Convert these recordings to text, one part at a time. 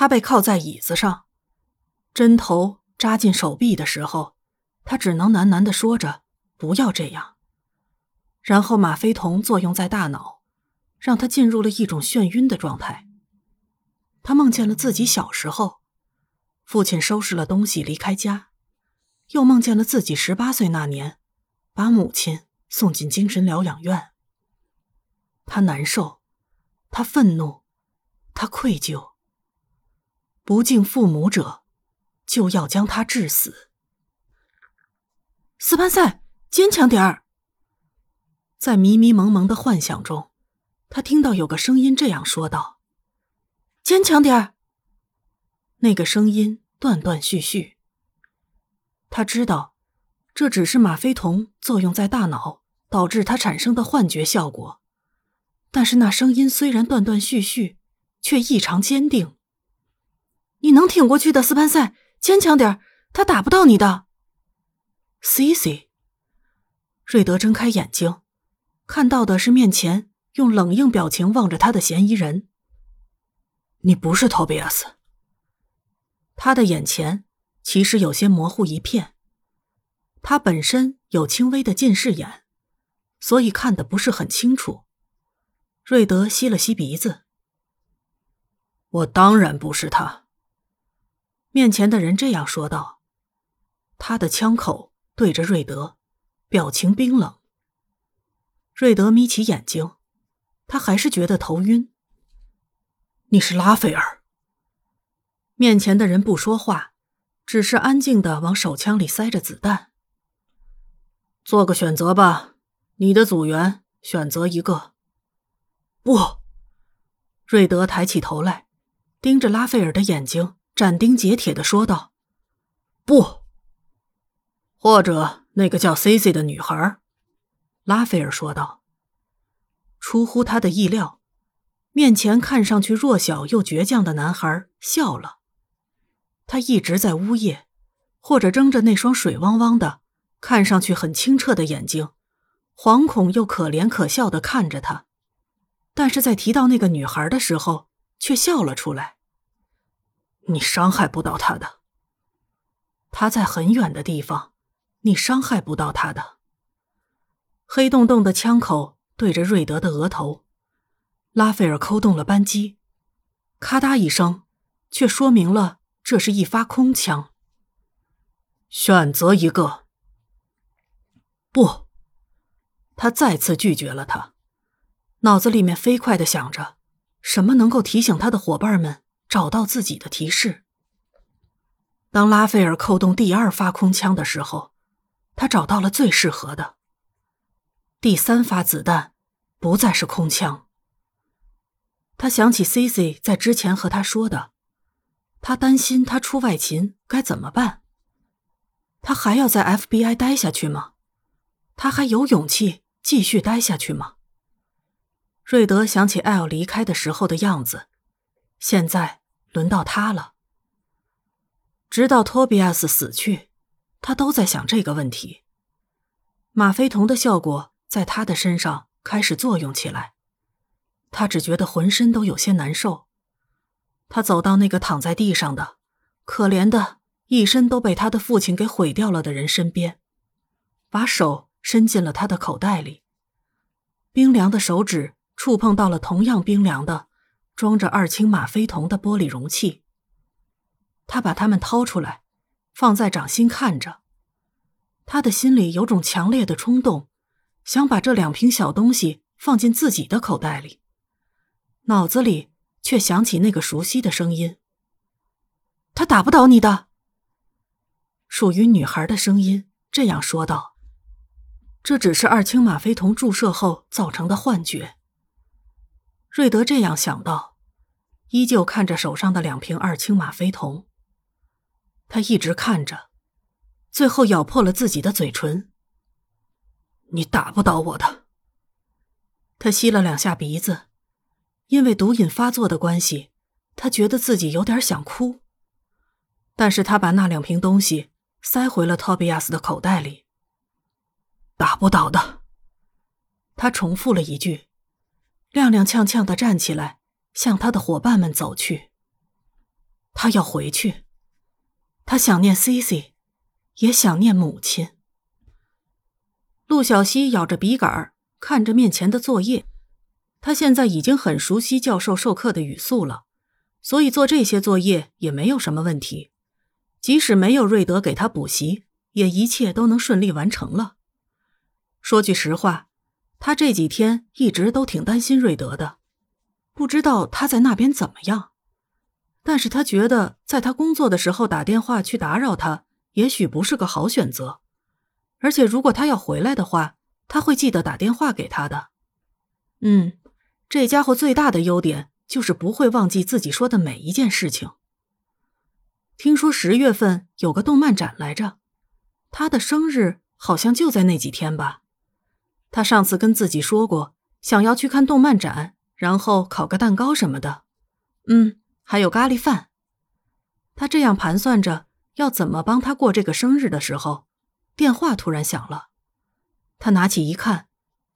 他被靠在椅子上，针头扎进手臂的时候，他只能喃喃的说着“不要这样”。然后吗啡酮作用在大脑，让他进入了一种眩晕的状态。他梦见了自己小时候，父亲收拾了东西离开家，又梦见了自己十八岁那年，把母亲送进精神疗养院。他难受，他愤怒，他愧疚。不敬父母者，就要将他致死。斯潘塞，坚强点儿。在迷迷蒙蒙的幻想中，他听到有个声音这样说道：“坚强点儿。”那个声音断断续续。他知道，这只是吗啡酮作用在大脑导致他产生的幻觉效果。但是那声音虽然断断续续，却异常坚定。你能挺过去的，斯潘塞，坚强点，他打不到你的。C C，瑞德睁开眼睛。看到的是面前用冷硬表情望着他的嫌疑人。你不是托比亚斯。他的眼前其实有些模糊一片。他本身有轻微的近视眼，所以看的不是很清楚。瑞德吸了吸鼻子。我当然不是他。面前的人这样说道。他的枪口对着瑞德，表情冰冷。瑞德眯起眼睛，他还是觉得头晕。你是拉斐尔。面前的人不说话，只是安静的往手枪里塞着子弹。做个选择吧，你的组员选择一个。不，瑞德抬起头来，盯着拉斐尔的眼睛，斩钉截铁的说道：“不。”或者那个叫 C C 的女孩。拉斐尔说道：“出乎他的意料，面前看上去弱小又倔强的男孩笑了。他一直在呜咽，或者睁着那双水汪汪的、看上去很清澈的眼睛，惶恐又可怜可笑的看着他。但是在提到那个女孩的时候，却笑了出来。你伤害不到他的。他在很远的地方，你伤害不到他的。”黑洞洞的枪口对着瑞德的额头，拉斐尔扣动了扳机，咔嗒一声，却说明了这是一发空枪。选择一个。不，他再次拒绝了他，脑子里面飞快的想着什么能够提醒他的伙伴们找到自己的提示。当拉斐尔扣动第二发空枪的时候，他找到了最适合的。第三发子弹不再是空枪。他想起 C C 在之前和他说的，他担心他出外勤该怎么办。他还要在 F B I 待下去吗？他还有勇气继续待下去吗？瑞德想起 L 离开的时候的样子，现在轮到他了。直到托比亚斯死去，他都在想这个问题。吗啡酮的效果。在他的身上开始作用起来，他只觉得浑身都有些难受。他走到那个躺在地上的、可怜的、一身都被他的父亲给毁掉了的人身边，把手伸进了他的口袋里。冰凉的手指触碰到了同样冰凉的、装着二氢吗啡酮的玻璃容器。他把它们掏出来，放在掌心看着。他的心里有种强烈的冲动。想把这两瓶小东西放进自己的口袋里，脑子里却响起那个熟悉的声音：“他打不倒你的。”属于女孩的声音这样说道：“这只是二氢吗啡酮注射后造成的幻觉。”瑞德这样想到，依旧看着手上的两瓶二氢吗啡酮。他一直看着，最后咬破了自己的嘴唇。你打不倒我的。他吸了两下鼻子，因为毒瘾发作的关系，他觉得自己有点想哭。但是他把那两瓶东西塞回了托比亚斯的口袋里。打不倒的，他重复了一句，踉踉跄跄的站起来，向他的伙伴们走去。他要回去。他想念 Cici，也想念母亲。陆小西咬着笔杆，看着面前的作业。他现在已经很熟悉教授授课的语速了，所以做这些作业也没有什么问题。即使没有瑞德给他补习，也一切都能顺利完成了。说句实话，他这几天一直都挺担心瑞德的，不知道他在那边怎么样。但是他觉得在他工作的时候打电话去打扰他，也许不是个好选择。而且如果他要回来的话，他会记得打电话给他的。嗯。这家伙最大的优点就是不会忘记自己说的每一件事情。听说十月份有个动漫展来着，他的生日好像就在那几天吧。他上次跟自己说过，想要去看动漫展，然后烤个蛋糕什么的。嗯，还有咖喱饭。他这样盘算着要怎么帮他过这个生日的时候，电话突然响了。他拿起一看，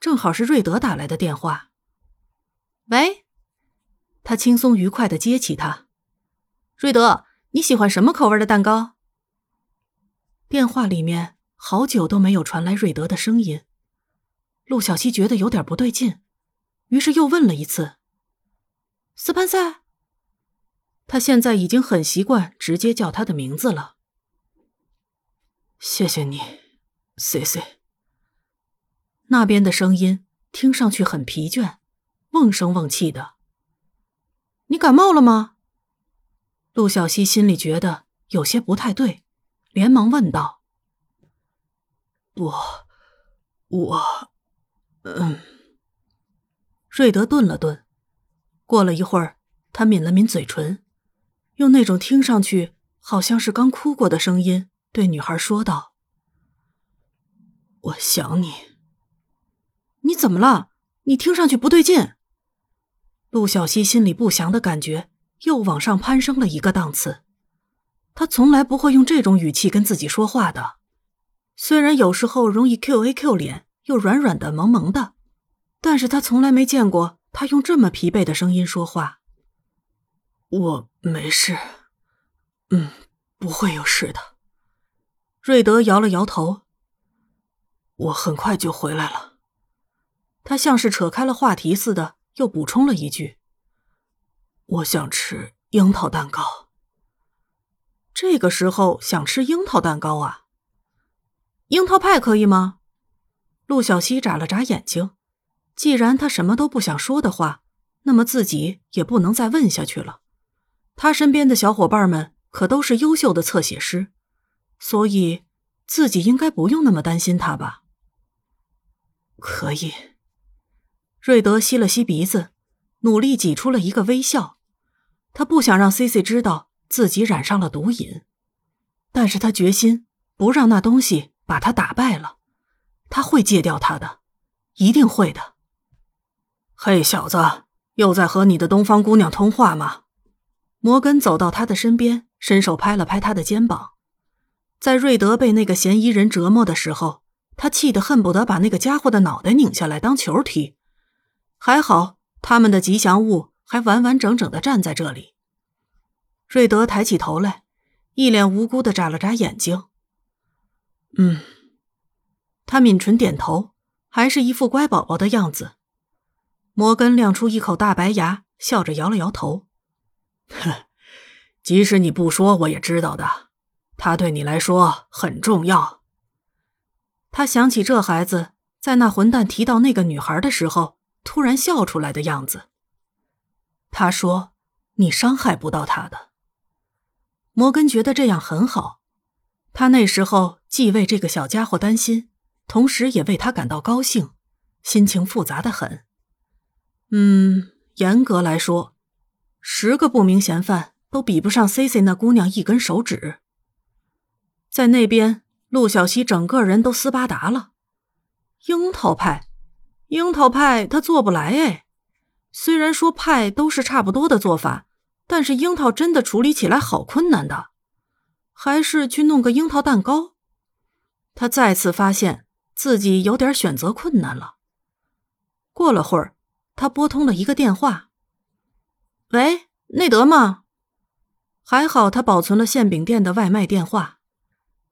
正好是瑞德打来的电话。喂，他轻松愉快的接起他。瑞德，你喜欢什么口味的蛋糕？电话里面好久都没有传来瑞德的声音，陆小西觉得有点不对劲，于是又问了一次：“斯潘塞。”他现在已经很习惯直接叫他的名字了。谢谢你，C C。那边的声音听上去很疲倦。瓮声瓮气的，你感冒了吗？陆小西心里觉得有些不太对，连忙问道：“不，我……嗯。”瑞德顿了顿，过了一会儿，他抿了抿嘴唇，用那种听上去好像是刚哭过的声音对女孩说道：“我想你。你怎么了？你听上去不对劲。”陆小西心里不祥的感觉又往上攀升了一个档次。他从来不会用这种语气跟自己说话的，虽然有时候容易 Q A Q 脸，又软软的、萌萌的，但是他从来没见过他用这么疲惫的声音说话。我没事，嗯，不会有事的。瑞德摇了摇头。我很快就回来了。他像是扯开了话题似的。又补充了一句：“我想吃樱桃蛋糕。”这个时候想吃樱桃蛋糕啊？樱桃派可以吗？陆小西眨了眨眼睛。既然他什么都不想说的话，那么自己也不能再问下去了。他身边的小伙伴们可都是优秀的侧写师，所以自己应该不用那么担心他吧？可以。瑞德吸了吸鼻子，努力挤出了一个微笑。他不想让 C C 知道自己染上了毒瘾，但是他决心不让那东西把他打败了。他会戒掉他的，一定会的。嘿，小子，又在和你的东方姑娘通话吗？摩根走到他的身边，伸手拍了拍他的肩膀。在瑞德被那个嫌疑人折磨的时候，他气得恨不得把那个家伙的脑袋拧下来当球踢。还好，他们的吉祥物还完完整整的站在这里。瑞德抬起头来，一脸无辜的眨了眨眼睛。嗯，他抿唇点头，还是一副乖宝宝的样子。摩根亮出一口大白牙，笑着摇了摇头。哼，即使你不说，我也知道的。他对你来说很重要。他想起这孩子在那混蛋提到那个女孩的时候。突然笑出来的样子。他说：“你伤害不到他的。”摩根觉得这样很好。他那时候既为这个小家伙担心，同时也为他感到高兴，心情复杂的很。嗯，严格来说，十个不明嫌犯都比不上 C C 那姑娘一根手指。在那边，陆小西整个人都斯巴达了。樱桃派。樱桃派他做不来哎，虽然说派都是差不多的做法，但是樱桃真的处理起来好困难的，还是去弄个樱桃蛋糕。他再次发现自己有点选择困难了。过了会儿，他拨通了一个电话：“喂，内德吗？还好他保存了馅饼店的外卖电话。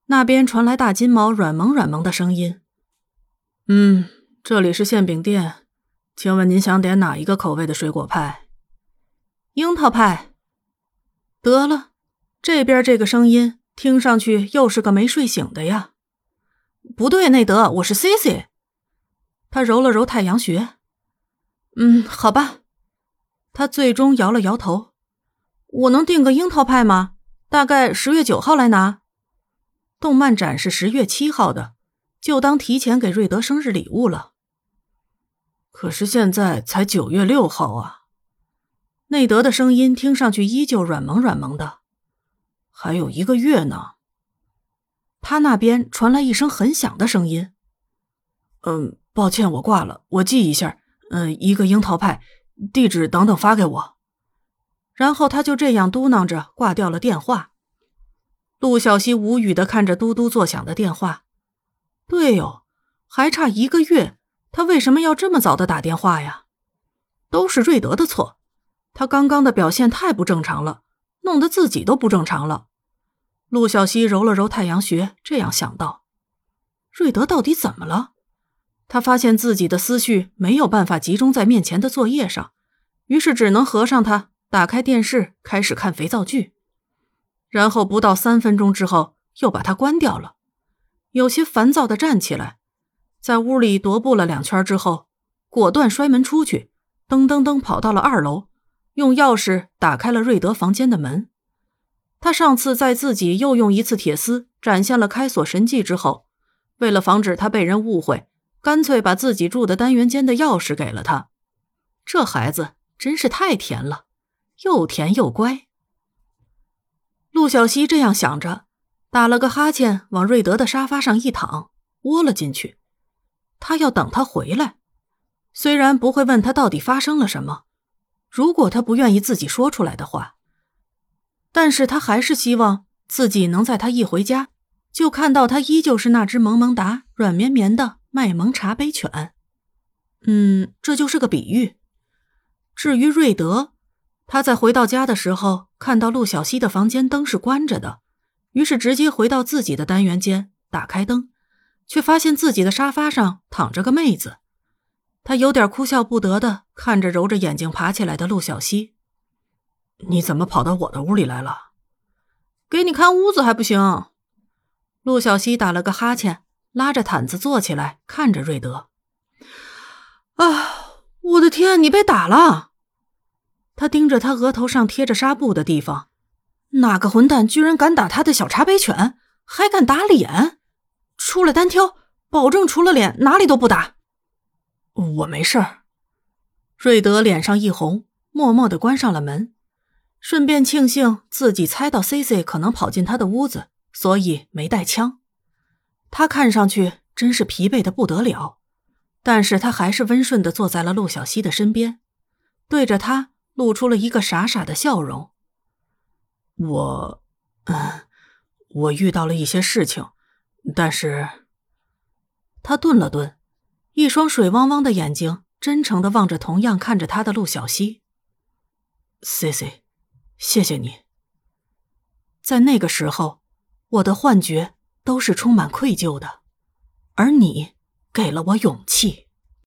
那边传来大金毛软萌软萌的声音：“嗯，这里是馅饼店，请问您想点哪一个口味的水果派？樱桃派。得了，这边这个声音听上去又是个没睡醒的呀。不对，内德，我是 C C。他揉了揉太阳穴。嗯，好吧。他最终摇了摇头。我能订个樱桃派吗？大概十月九号来拿。动漫展是十月七号的，就当提前给瑞德生日礼物了。可是现在才九月六号啊！内德的声音听上去依旧软萌软萌的。还有一个月呢。他那边传来一声很响的声音。嗯，抱歉，我挂了，我记一下。嗯，一个樱桃派，地址等等发给我。然后他就这样嘟囔着挂掉了电话。陆小西无语的看着嘟嘟作响的电话。对哦，还差一个月，他为什么要这么早的打电话呀？都是瑞德的错，他刚刚的表现太不正常了，弄得自己都不正常了。陆小西揉了揉太阳穴，这样想到：瑞德到底怎么了？他发现自己的思绪没有办法集中在面前的作业上，于是只能合上它，打开电视，开始看肥皂剧。然后不到三分钟之后，又把它关掉了。有些烦躁的站起来，在屋里踱步了两圈之后，果断摔门出去，噔噔噔跑到了二楼，用钥匙打开了瑞德房间的门。他上次在自己又用一次铁丝展现了开锁神技之后，为了防止他被人误会。干脆把自己住的单元间的钥匙给了他，这孩子真是太甜了，又甜又乖。陆小西这样想着，打了个哈欠，往瑞德的沙发上一躺，窝了进去。他要等他回来，虽然不会问他到底发生了什么，如果他不愿意自己说出来的话，但是他还是希望自己能在他一回家就看到他依旧是那只萌萌哒、软绵绵的。卖萌茶杯犬，嗯，这就是个比喻。至于瑞德，他在回到家的时候看到陆小西的房间灯是关着的，于是直接回到自己的单元间，打开灯，却发现自己的沙发上躺着个妹子。他有点哭笑不得的看着揉着眼睛爬起来的陆小西：“你怎么跑到我的屋里来了？给你看屋子还不行？”陆小西打了个哈欠。拉着毯子坐起来，看着瑞德。啊，我的天，你被打了！他盯着他额头上贴着纱布的地方，哪个混蛋居然敢打他的小茶杯犬，还敢打脸？出来单挑，保证除了脸哪里都不打。我没事儿。瑞德脸上一红，默默的关上了门，顺便庆幸自己猜到 C C 可能跑进他的屋子，所以没带枪。他看上去真是疲惫的不得了，但是他还是温顺的坐在了陆小西的身边，对着他露出了一个傻傻的笑容。我，嗯，我遇到了一些事情，但是，他顿了顿，一双水汪汪的眼睛真诚的望着同样看着他的陆小西。C C，谢谢你。在那个时候，我的幻觉。都是充满愧疚的，而你给了我勇气。